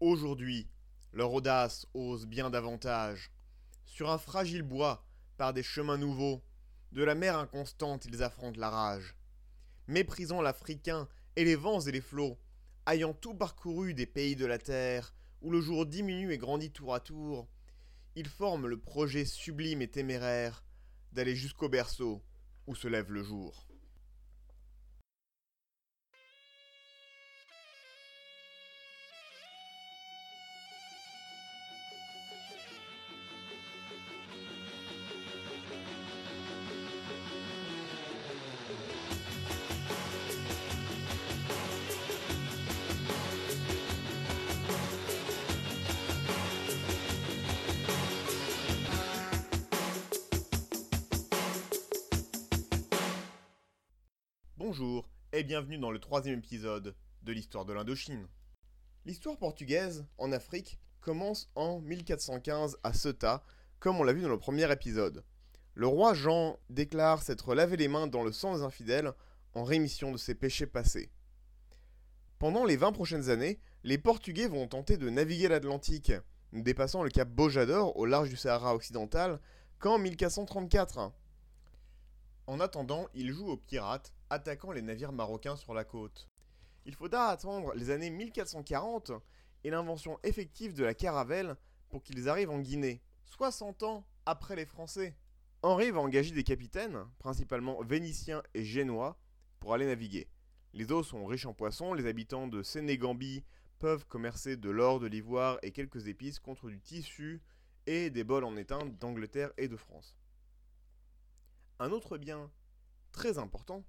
Aujourd'hui, leur audace ose bien davantage. Sur un fragile bois, par des chemins nouveaux, de la mer inconstante ils affrontent la rage. Méprisant l'Africain et les vents et les flots, ayant tout parcouru des pays de la terre, où le jour diminue et grandit tour à tour, ils forment le projet sublime et téméraire d'aller jusqu'au berceau où se lève le jour. Bonjour et bienvenue dans le troisième épisode de l'histoire de l'Indochine. L'histoire portugaise en Afrique commence en 1415 à Ceuta, comme on l'a vu dans le premier épisode. Le roi Jean déclare s'être lavé les mains dans le sang des infidèles en rémission de ses péchés passés. Pendant les 20 prochaines années, les Portugais vont tenter de naviguer l'Atlantique, dépassant le cap Bojador au large du Sahara occidental qu'en 1434. En attendant, ils jouent aux pirates attaquant les navires marocains sur la côte. Il faudra attendre les années 1440 et l'invention effective de la caravelle pour qu'ils arrivent en Guinée, 60 ans après les Français. Henri va engager des capitaines, principalement vénitiens et génois, pour aller naviguer. Les eaux sont riches en poissons, les habitants de Sénégambie peuvent commercer de l'or, de l'ivoire et quelques épices contre du tissu et des bols en étain d'Angleterre et de France. Un autre bien très important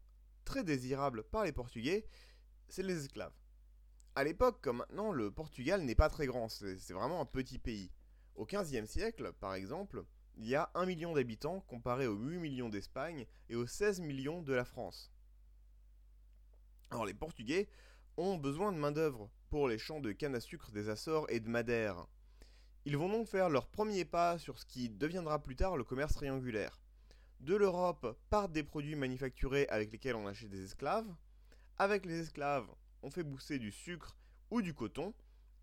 très désirable par les Portugais, c'est les esclaves. À l'époque, comme maintenant, le Portugal n'est pas très grand, c'est vraiment un petit pays. Au XVe siècle, par exemple, il y a 1 million d'habitants comparé aux 8 millions d'Espagne et aux 16 millions de la France. Alors les Portugais ont besoin de main-d'œuvre pour les champs de canne à sucre des Açores et de Madère. Ils vont donc faire leur premier pas sur ce qui deviendra plus tard le commerce triangulaire de l'Europe par des produits manufacturés avec lesquels on achète des esclaves. Avec les esclaves, on fait bousser du sucre ou du coton.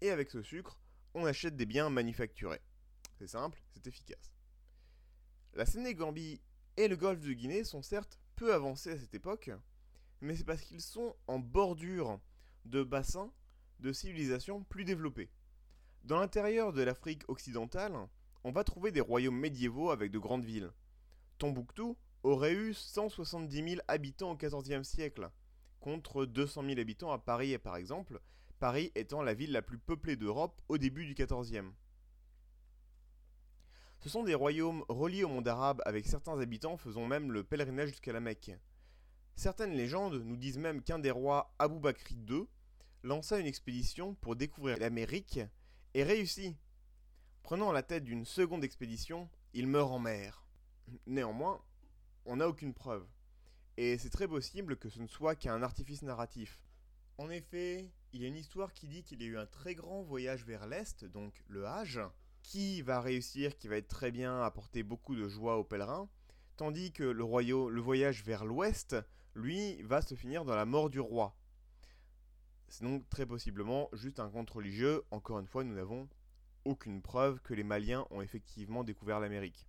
Et avec ce sucre, on achète des biens manufacturés. C'est simple, c'est efficace. La Sénégambie et le golfe de Guinée sont certes peu avancés à cette époque, mais c'est parce qu'ils sont en bordure de bassins de civilisations plus développées. Dans l'intérieur de l'Afrique occidentale, on va trouver des royaumes médiévaux avec de grandes villes. Tombouctou aurait eu 170 000 habitants au XIVe siècle, contre 200 000 habitants à Paris par exemple, Paris étant la ville la plus peuplée d'Europe au début du XIVe. Ce sont des royaumes reliés au monde arabe avec certains habitants faisant même le pèlerinage jusqu'à la Mecque. Certaines légendes nous disent même qu'un des rois, Abou Bakri II, lança une expédition pour découvrir l'Amérique et réussit. Prenant la tête d'une seconde expédition, il meurt en mer. Néanmoins, on n'a aucune preuve. Et c'est très possible que ce ne soit qu'un artifice narratif. En effet, il y a une histoire qui dit qu'il y a eu un très grand voyage vers l'Est, donc le Hajj, qui va réussir, qui va être très bien, apporter beaucoup de joie aux pèlerins, tandis que le, le voyage vers l'Ouest, lui, va se finir dans la mort du roi. C'est donc très possiblement juste un conte religieux, encore une fois, nous n'avons aucune preuve que les Maliens ont effectivement découvert l'Amérique.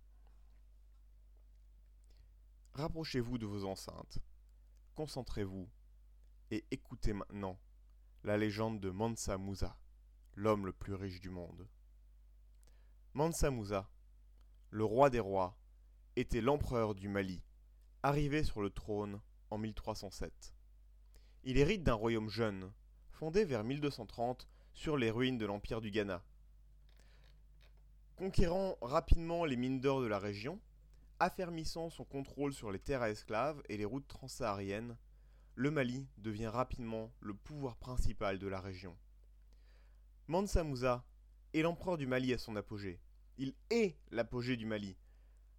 Rapprochez-vous de vos enceintes, concentrez-vous et écoutez maintenant la légende de Mansa Musa, l'homme le plus riche du monde. Mansa Musa, le roi des rois, était l'empereur du Mali, arrivé sur le trône en 1307. Il hérite d'un royaume jeune, fondé vers 1230 sur les ruines de l'empire du Ghana. Conquérant rapidement les mines d'or de la région, Affermissant son contrôle sur les terres à esclaves et les routes transsahariennes, le Mali devient rapidement le pouvoir principal de la région. Mansa Musa est l'empereur du Mali à son apogée. Il est l'apogée du Mali,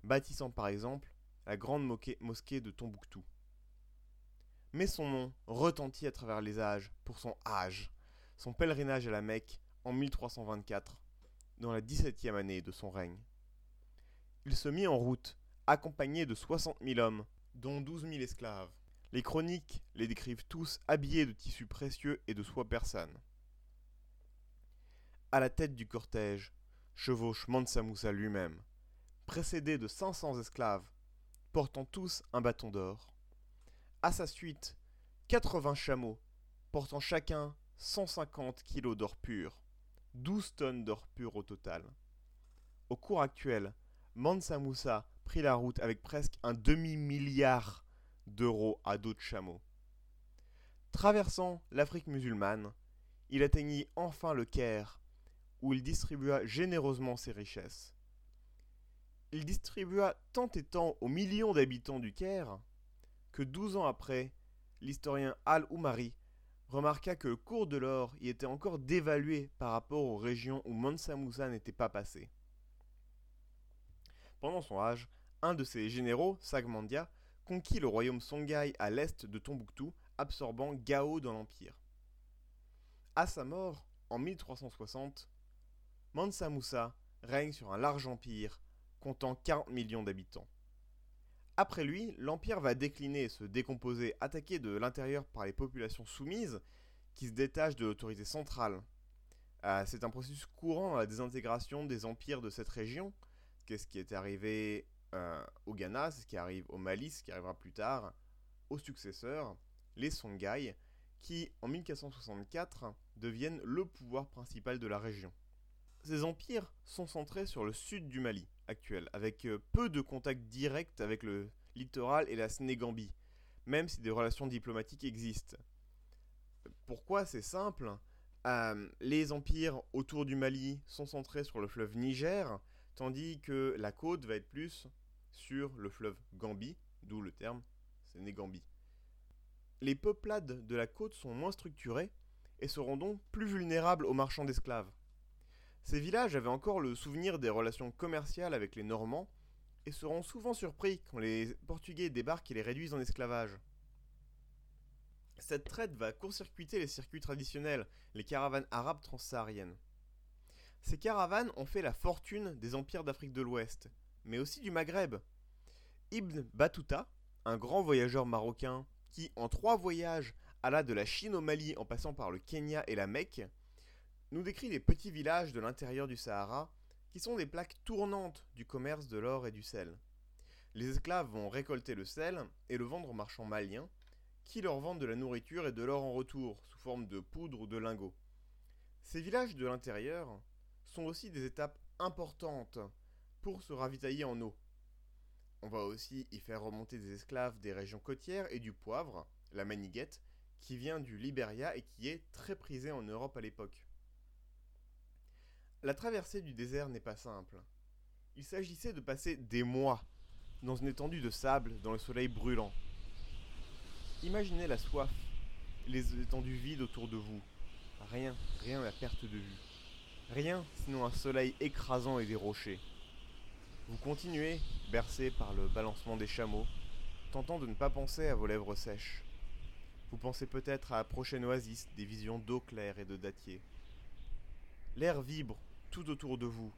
bâtissant par exemple la grande mosquée de Tombouctou. Mais son nom retentit à travers les âges pour son âge, son pèlerinage à la Mecque en 1324, dans la 17e année de son règne. Il se mit en route accompagné de 60 000 hommes, dont 12 000 esclaves. Les chroniques les décrivent tous habillés de tissus précieux et de soie persane. À la tête du cortège chevauche Mansa Moussa lui-même, précédé de 500 esclaves, portant tous un bâton d'or. À sa suite, 80 chameaux, portant chacun 150 kilos d'or pur, 12 tonnes d'or pur au total. Au cours actuel, Mansa Moussa la route avec presque un demi-milliard d'euros à dos de chameaux. Traversant l'Afrique musulmane, il atteignit enfin le Caire, où il distribua généreusement ses richesses. Il distribua tant et tant aux millions d'habitants du Caire que douze ans après, l'historien Al-Oumari remarqua que le cours de l'or y était encore dévalué par rapport aux régions où Mansa Moussa n'était pas passé. Pendant son âge, un de ses généraux, Sagmandia, conquit le royaume Songhai à l'est de Tombouctou, absorbant Gao dans l'empire. À sa mort, en 1360, Mansa Moussa règne sur un large empire comptant 40 millions d'habitants. Après lui, l'empire va décliner et se décomposer, attaqué de l'intérieur par les populations soumises qui se détachent de l'autorité centrale. Euh, c'est un processus courant à la désintégration des empires de cette région, qu'est-ce qui est arrivé euh, au Ghana, ce qui arrive au Mali, ce qui arrivera plus tard aux successeurs, les Songhai, qui en 1464 deviennent le pouvoir principal de la région. Ces empires sont centrés sur le sud du Mali actuel, avec euh, peu de contacts directs avec le littoral et la Sénégambie, même si des relations diplomatiques existent. Pourquoi c'est simple? Euh, Les empires autour du Mali sont centrés sur le fleuve Niger, tandis que la côte va être plus sur le fleuve Gambie, d'où le terme Sénégambie. Les peuplades de la côte sont moins structurées et seront donc plus vulnérables aux marchands d'esclaves. Ces villages avaient encore le souvenir des relations commerciales avec les Normands et seront souvent surpris quand les Portugais débarquent et les réduisent en esclavage. Cette traite va court-circuiter les circuits traditionnels, les caravanes arabes transsahariennes. Ces caravanes ont fait la fortune des empires d'Afrique de l'Ouest, mais aussi du Maghreb. Ibn Battuta, un grand voyageur marocain qui, en trois voyages, alla de la Chine au Mali en passant par le Kenya et la Mecque, nous décrit des petits villages de l'intérieur du Sahara qui sont des plaques tournantes du commerce de l'or et du sel. Les esclaves vont récolter le sel et le vendre aux marchands maliens qui leur vendent de la nourriture et de l'or en retour sous forme de poudre ou de lingots. Ces villages de l'intérieur sont aussi des étapes importantes pour se ravitailler en eau. On va aussi y faire remonter des esclaves des régions côtières et du poivre, la maniguette, qui vient du Liberia et qui est très prisée en Europe à l'époque. La traversée du désert n'est pas simple. Il s'agissait de passer des mois dans une étendue de sable dans le soleil brûlant. Imaginez la soif, les étendues vides autour de vous. Rien, rien à perte de vue. Rien sinon un soleil écrasant et des rochers. Vous continuez, bercé par le balancement des chameaux, tentant de ne pas penser à vos lèvres sèches. Vous pensez peut-être à la prochaine oasis des visions d'eau claire et de dattier. L'air vibre tout autour de vous.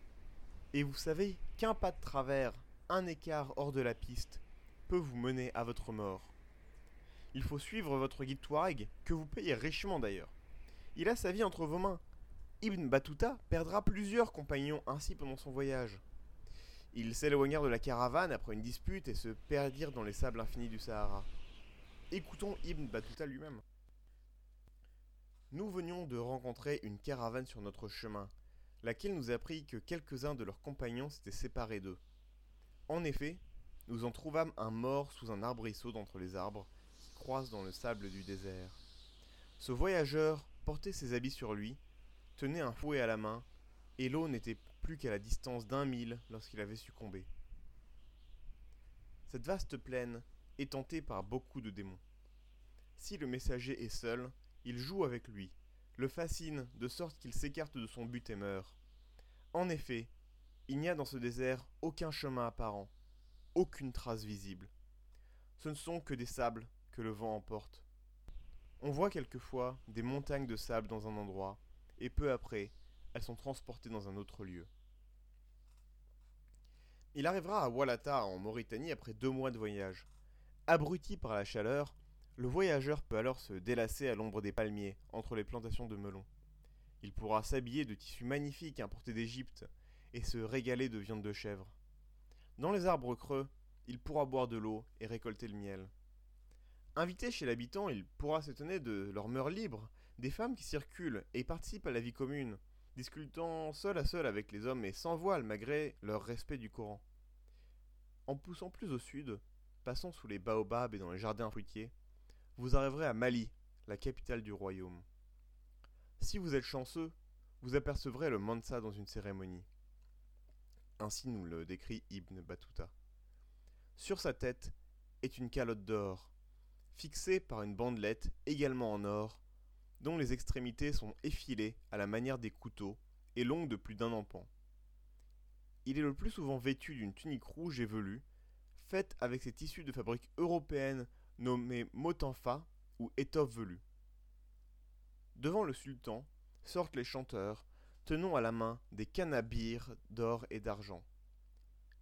Et vous savez qu'un pas de travers, un écart hors de la piste, peut vous mener à votre mort. Il faut suivre votre guide Touareg, que vous payez richement d'ailleurs. Il a sa vie entre vos mains. Ibn Battuta perdra plusieurs compagnons ainsi pendant son voyage. Ils s'éloignèrent de la caravane après une dispute et se perdirent dans les sables infinis du Sahara. Écoutons Ibn Battuta lui-même. Nous venions de rencontrer une caravane sur notre chemin, laquelle nous apprit que quelques-uns de leurs compagnons s'étaient séparés d'eux. En effet, nous en trouvâmes un mort sous un arbrisseau d'entre les arbres qui croisent dans le sable du désert. Ce voyageur portait ses habits sur lui, tenait un fouet à la main, et l'eau n'était plus qu'à la distance d'un mille lorsqu'il avait succombé. Cette vaste plaine est tentée par beaucoup de démons. Si le messager est seul, il joue avec lui, le fascine de sorte qu'il s'écarte de son but et meurt. En effet, il n'y a dans ce désert aucun chemin apparent, aucune trace visible. Ce ne sont que des sables que le vent emporte. On voit quelquefois des montagnes de sable dans un endroit, et peu après, elles sont transportées dans un autre lieu. Il arrivera à Walata en Mauritanie après deux mois de voyage. Abruti par la chaleur, le voyageur peut alors se délasser à l'ombre des palmiers, entre les plantations de melons. Il pourra s'habiller de tissus magnifiques importés d'Égypte et se régaler de viande de chèvre. Dans les arbres creux, il pourra boire de l'eau et récolter le miel. Invité chez l'habitant, il pourra s'étonner de leur mœurs libres, des femmes qui circulent et participent à la vie commune, discutant seul à seul avec les hommes et sans voile malgré leur respect du Coran. En poussant plus au sud, passant sous les baobabs et dans les jardins fruitiers, vous arriverez à Mali, la capitale du royaume. Si vous êtes chanceux, vous apercevrez le Mansa dans une cérémonie. Ainsi nous le décrit Ibn Battuta. Sur sa tête est une calotte d'or, fixée par une bandelette également en or, dont les extrémités sont effilées à la manière des couteaux et longues de plus d'un empan. Il est le plus souvent vêtu d'une tunique rouge et velue, faite avec ces tissus de fabrique européenne nommés motanfa ou étoffe velue. Devant le sultan sortent les chanteurs, tenant à la main des canabires d'or et d'argent.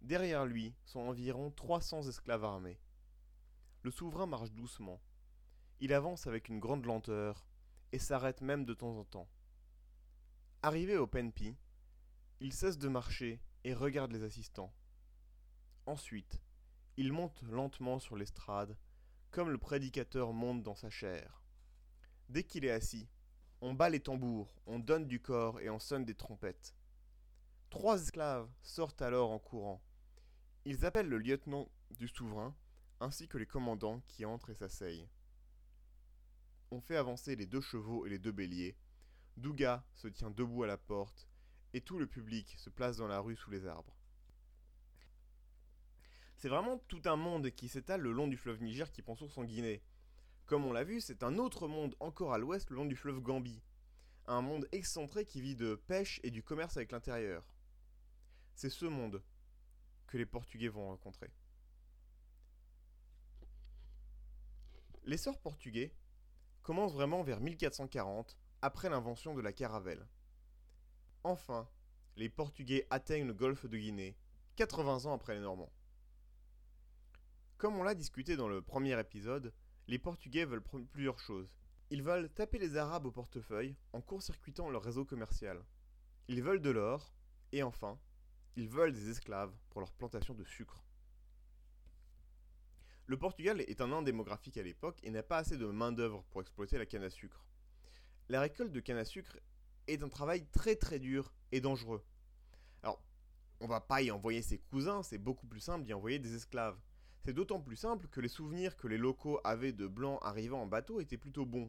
Derrière lui sont environ 300 esclaves armés. Le souverain marche doucement. Il avance avec une grande lenteur et s'arrête même de temps en temps. Arrivé au Penpi, il cesse de marcher et regarde les assistants. Ensuite, il monte lentement sur l'estrade, comme le prédicateur monte dans sa chair. Dès qu'il est assis, on bat les tambours, on donne du corps et on sonne des trompettes. Trois esclaves sortent alors en courant. Ils appellent le lieutenant du souverain, ainsi que les commandants qui entrent et s'asseyent. On fait avancer les deux chevaux et les deux béliers. Douga se tient debout à la porte, et tout le public se place dans la rue sous les arbres. C'est vraiment tout un monde qui s'étale le long du fleuve Niger qui prend source en Guinée. Comme on l'a vu, c'est un autre monde encore à l'ouest le long du fleuve Gambie. Un monde excentré qui vit de pêche et du commerce avec l'intérieur. C'est ce monde que les Portugais vont rencontrer. L'essor portugais commence vraiment vers 1440, après l'invention de la caravelle. Enfin, les Portugais atteignent le golfe de Guinée, 80 ans après les Normands. Comme on l'a discuté dans le premier épisode, les Portugais veulent plusieurs choses. Ils veulent taper les Arabes au portefeuille en court-circuitant leur réseau commercial. Ils veulent de l'or, et enfin, ils veulent des esclaves pour leur plantation de sucre. Le Portugal est un Inde démographique à l'époque et n'a pas assez de main-d'œuvre pour exploiter la canne à sucre. La récolte de canne à sucre est un travail très très dur et dangereux. Alors, on va pas y envoyer ses cousins, c'est beaucoup plus simple d'y envoyer des esclaves. C'est d'autant plus simple que les souvenirs que les locaux avaient de blancs arrivant en bateau étaient plutôt bons.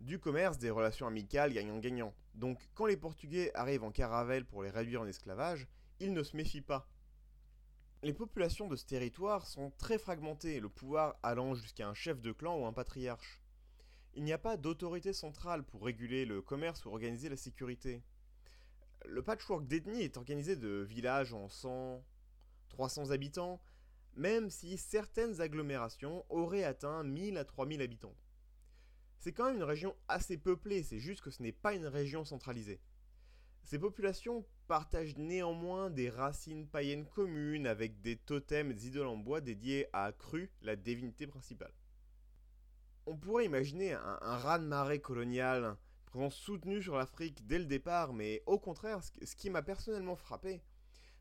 Du commerce, des relations amicales gagnant-gagnant. Donc quand les Portugais arrivent en caravelle pour les réduire en esclavage, ils ne se méfient pas. Les populations de ce territoire sont très fragmentées, le pouvoir allant jusqu'à un chef de clan ou un patriarche. Il n'y a pas d'autorité centrale pour réguler le commerce ou organiser la sécurité. Le patchwork d'ethnie est organisé de villages en 100, 300 habitants, même si certaines agglomérations auraient atteint 1000 à 3000 habitants. C'est quand même une région assez peuplée, c'est juste que ce n'est pas une région centralisée. Ces populations partagent néanmoins des racines païennes communes avec des totems et des idoles en bois dédiés à Cru, la divinité principale. On pourrait imaginer un, un raz-de-marée colonial, présence soutenue sur l'Afrique dès le départ, mais au contraire, ce qui m'a personnellement frappé,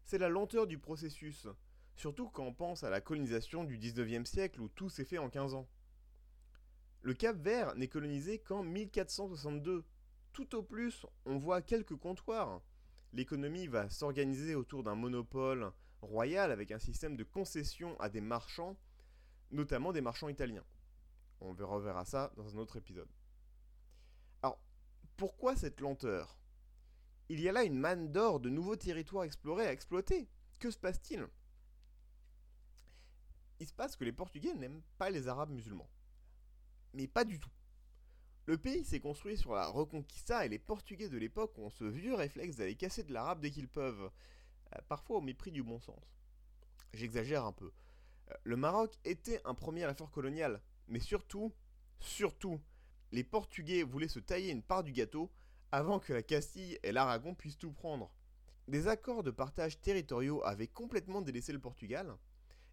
c'est la lenteur du processus, surtout quand on pense à la colonisation du 19e siècle où tout s'est fait en 15 ans. Le Cap Vert n'est colonisé qu'en 1462. Tout au plus, on voit quelques comptoirs. L'économie va s'organiser autour d'un monopole royal avec un système de concession à des marchands, notamment des marchands italiens. On reverra ça dans un autre épisode. Alors, pourquoi cette lenteur? Il y a là une manne d'or de nouveaux territoires explorés à exploiter. Que se passe-t-il? Il se passe que les Portugais n'aiment pas les Arabes musulmans. Mais pas du tout. Le pays s'est construit sur la Reconquista et les Portugais de l'époque ont ce vieux réflexe d'aller casser de l'arabe dès qu'ils peuvent, euh, parfois au mépris du bon sens. J'exagère un peu. Euh, le Maroc était un premier effort colonial, mais surtout, surtout, les Portugais voulaient se tailler une part du gâteau avant que la Castille et l'Aragon puissent tout prendre. Des accords de partage territoriaux avaient complètement délaissé le Portugal,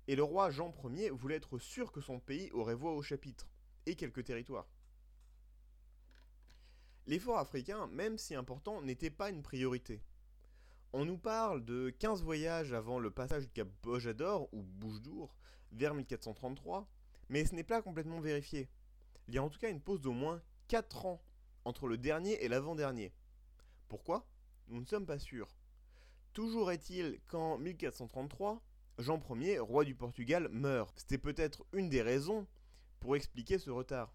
et le roi Jean Ier voulait être sûr que son pays aurait voix au chapitre, et quelques territoires. L'effort africain, même si important, n'était pas une priorité. On nous parle de 15 voyages avant le passage du cap Bojador ou Bouche d'Our vers 1433, mais ce n'est pas complètement vérifié. Il y a en tout cas une pause d'au moins 4 ans entre le dernier et l'avant-dernier. Pourquoi? Nous ne sommes pas sûrs. Toujours est-il qu'en 1433, Jean Ier, roi du Portugal, meurt. C'était peut-être une des raisons pour expliquer ce retard.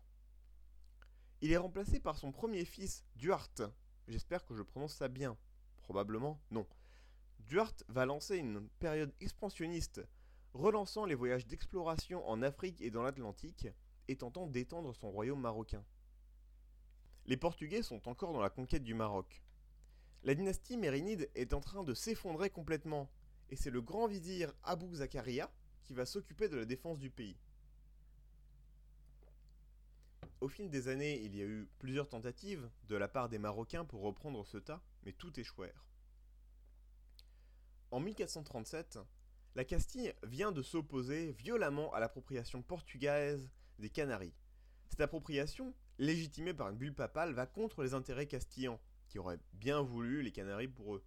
Il est remplacé par son premier fils, Duarte. J'espère que je prononce ça bien. Probablement non. Duarte va lancer une période expansionniste, relançant les voyages d'exploration en Afrique et dans l'Atlantique, et tentant d'étendre son royaume marocain. Les Portugais sont encore dans la conquête du Maroc. La dynastie mérinide est en train de s'effondrer complètement, et c'est le grand vizir Abou Zakaria qui va s'occuper de la défense du pays. Au fil des années, il y a eu plusieurs tentatives de la part des Marocains pour reprendre ce tas, mais tout échouèrent. En 1437, la Castille vient de s'opposer violemment à l'appropriation portugaise des Canaries. Cette appropriation, légitimée par une bulle papale, va contre les intérêts castillans, qui auraient bien voulu les Canaries pour eux.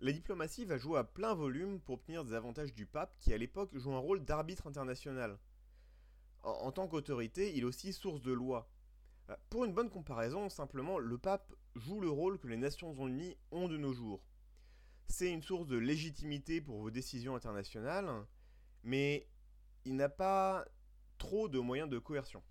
La diplomatie va jouer à plein volume pour obtenir des avantages du pape, qui à l'époque joue un rôle d'arbitre international en, tant qu'autorité, il est aussi source de loi. Euh, pour une bonne comparaison, simplement, le pape joue le rôle que les Nations Unies ont de nos jours. C'est une source de légitimité pour vos décisions internationales, mais il n'a pas trop de moyens de coercion,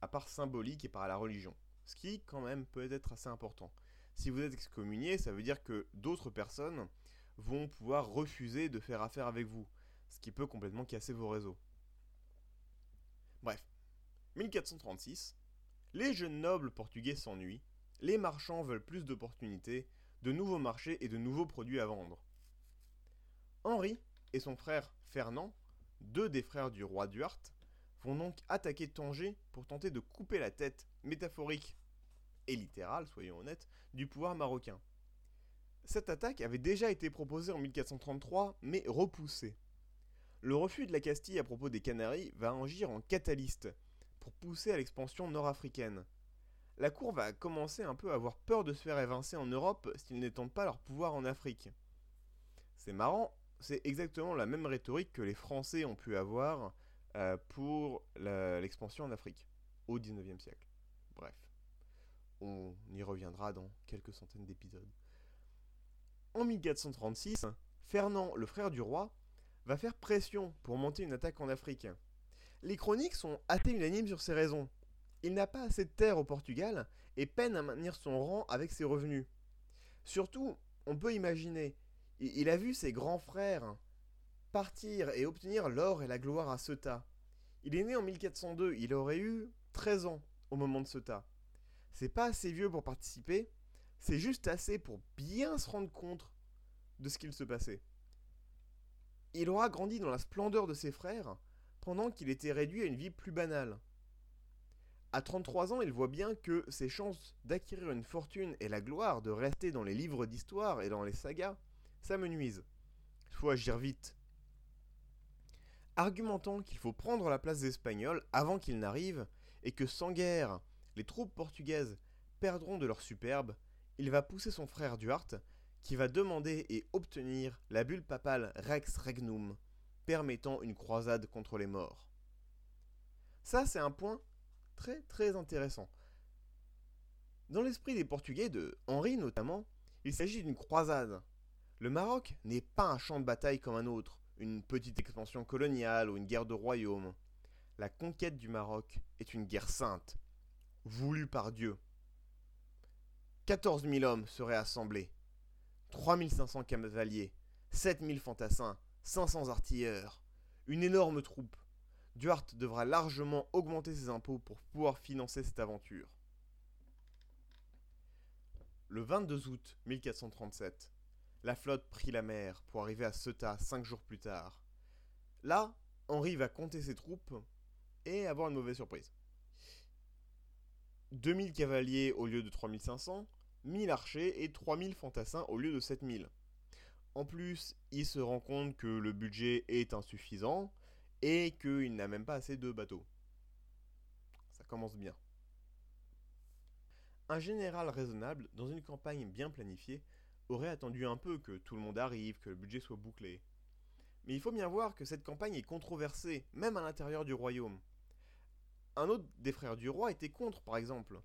à part symbolique et par la religion. Ce qui, quand même, peut être assez important. Si vous êtes excommunié, ça veut dire que d'autres personnes vont pouvoir refuser de faire affaire avec vous, ce qui peut complètement casser vos réseaux. Bref, 1436, les jeunes nobles portugais s'ennuient, les marchands veulent plus d'opportunités, de nouveaux marchés et de nouveaux produits à vendre. Henri et son frère Fernand, deux des frères du roi Duarte, vont donc attaquer Tanger pour tenter de couper la tête, métaphorique et littérale, soyons honnêtes, du pouvoir marocain. Cette attaque avait déjà été proposée en 1433, mais repoussée. Le refus de la Castille à propos des Canaries va agir en catalyste pour pousser à l'expansion nord-africaine. La cour va commencer un peu à avoir peur de se faire évincer en Europe s'ils n'étendent pas leur pouvoir en Afrique. C'est marrant, c'est exactement la même rhétorique que les Français ont pu avoir euh, pour l'expansion en Afrique au XIXe siècle. Bref, on y reviendra dans quelques centaines d'épisodes. En 1436, Fernand, le frère du roi, va faire pression pour monter une attaque en Afrique. Les chroniques sont assez unanimes sur ces raisons. Il n'a pas assez de terre au Portugal et peine à maintenir son rang avec ses revenus. Surtout, on peut imaginer, il a vu ses grands frères partir et obtenir l'or et la gloire à Ceuta. Il est né en 1402, il aurait eu 13 ans au moment de Ceuta. C'est pas assez vieux pour participer, c'est juste assez pour bien se rendre compte de ce qu'il se passait. Il aura grandi dans la splendeur de ses frères, pendant qu'il était réduit à une vie plus banale. À 33 ans, il voit bien que ses chances d'acquérir une fortune et la gloire de rester dans les livres d'histoire et dans les sagas s'amenuisent. Il faut agir vite. Argumentant qu'il faut prendre la place des Espagnols avant qu'ils n'arrivent et que sans guerre, les troupes portugaises perdront de leur superbe, il va pousser son frère Duarte qui va demander et obtenir la bulle papale Rex Regnum, permettant une croisade contre les morts. Ça, c'est un point très très intéressant. Dans l'esprit des Portugais, de Henri notamment, il s'agit d'une croisade. Le Maroc n'est pas un champ de bataille comme un autre, une petite expansion coloniale ou une guerre de royaume. La conquête du Maroc est une guerre sainte, voulue par Dieu. 14 000 hommes seraient assemblés, 3500 cavaliers, 7000 fantassins, 500 artilleurs, une énorme troupe. Duarte devra largement augmenter ses impôts pour pouvoir financer cette aventure. Le 22 août 1437, la flotte prit la mer pour arriver à Ceuta cinq jours plus tard. Là, Henri va compter ses troupes et avoir une mauvaise surprise. 2000 cavaliers au lieu de 3500, 1000 archers et 3000 fantassins au lieu de 7000. En plus, il se rend compte que le budget est insuffisant et qu'il n'a même pas assez de bateaux. Ça commence bien. Un général raisonnable, dans une campagne bien planifiée, aurait attendu un peu que tout le monde arrive, que le budget soit bouclé. Mais il faut bien voir que cette campagne est controversée, même à l'intérieur du royaume. Un autre des frères du roi était contre, par exemple.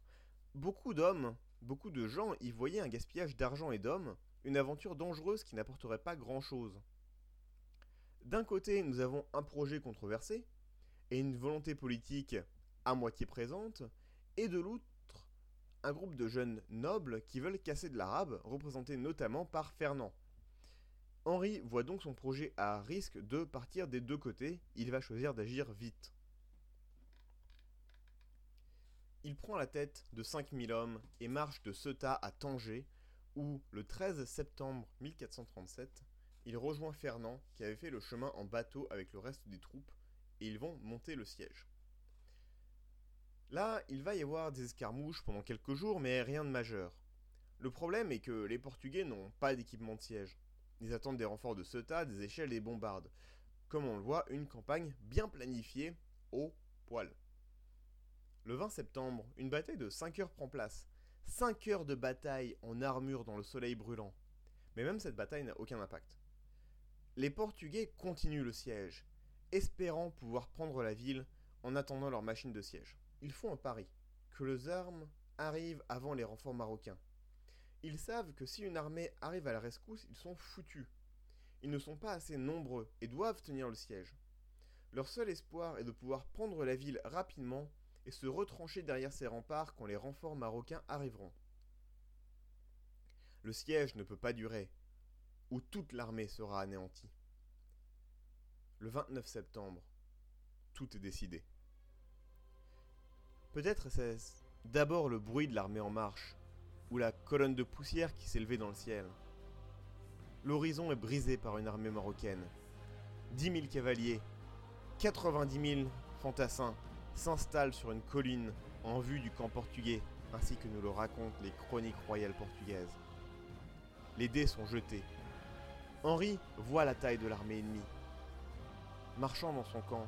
Beaucoup d'hommes, beaucoup de gens y voyaient un gaspillage d'argent et d'hommes, une aventure dangereuse qui n'apporterait pas grand-chose. D'un côté, nous avons un projet controversé, et une volonté politique à moitié présente, et de l'autre, un groupe de jeunes nobles qui veulent casser de l'arabe, représenté notamment par Fernand. Henri voit donc son projet à risque de partir des deux côtés, il va choisir d'agir vite. Il prend la tête de 5000 hommes et marche de Ceuta à Tanger, où, le 13 septembre 1437, il rejoint Fernand qui avait fait le chemin en bateau avec le reste des troupes, et ils vont monter le siège. Là, il va y avoir des escarmouches pendant quelques jours, mais rien de majeur. Le problème est que les Portugais n'ont pas d'équipement de siège. Ils attendent des renforts de Ceuta, des échelles et des bombardes. Comme on le voit, une campagne bien planifiée au poil. Le 20 septembre, une bataille de 5 heures prend place. 5 heures de bataille en armure dans le soleil brûlant. Mais même cette bataille n'a aucun impact. Les Portugais continuent le siège, espérant pouvoir prendre la ville en attendant leur machine de siège. Ils font un pari, que les armes arrivent avant les renforts marocains. Ils savent que si une armée arrive à la rescousse, ils sont foutus. Ils ne sont pas assez nombreux et doivent tenir le siège. Leur seul espoir est de pouvoir prendre la ville rapidement et se retrancher derrière ces remparts quand les renforts marocains arriveront. Le siège ne peut pas durer, ou toute l'armée sera anéantie. Le 29 septembre, tout est décidé. Peut-être est-ce d'abord le bruit de l'armée en marche, ou la colonne de poussière qui s'élevait dans le ciel. L'horizon est brisé par une armée marocaine. 10 000 cavaliers, 90 000 fantassins s'installent sur une colline en vue du camp portugais, ainsi que nous le racontent les chroniques royales portugaises. Les dés sont jetés. Henri voit la taille de l'armée ennemie. Marchant dans son camp,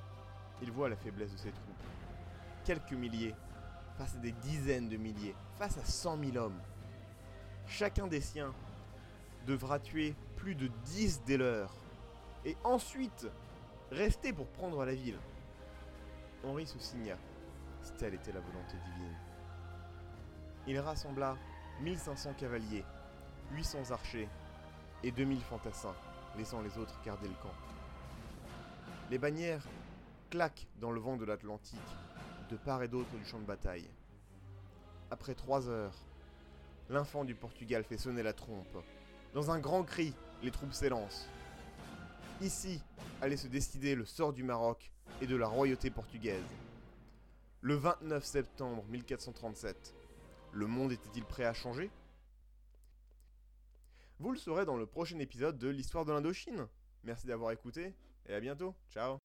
il voit la faiblesse de ses troupes. Quelques milliers, face à des dizaines de milliers, face à cent mille hommes. Chacun des siens devra tuer plus de dix des leurs, et ensuite rester pour prendre la ville. Henri se signa, si telle était la volonté divine. Il rassembla 1500 cavaliers, 800 archers et 2000 fantassins, laissant les autres garder le camp. Les bannières claquent dans le vent de l'Atlantique, de part et d'autre du champ de bataille. Après trois heures, l'enfant du Portugal fait sonner la trompe. Dans un grand cri, les troupes s'élancent. Ici allait se décider le sort du Maroc et de la royauté portugaise. Le 29 septembre 1437, le monde était-il prêt à changer? Vous le saurez dans le prochain épisode de l'histoire de l'Indochine. Merci d'avoir écouté et à bientôt. Ciao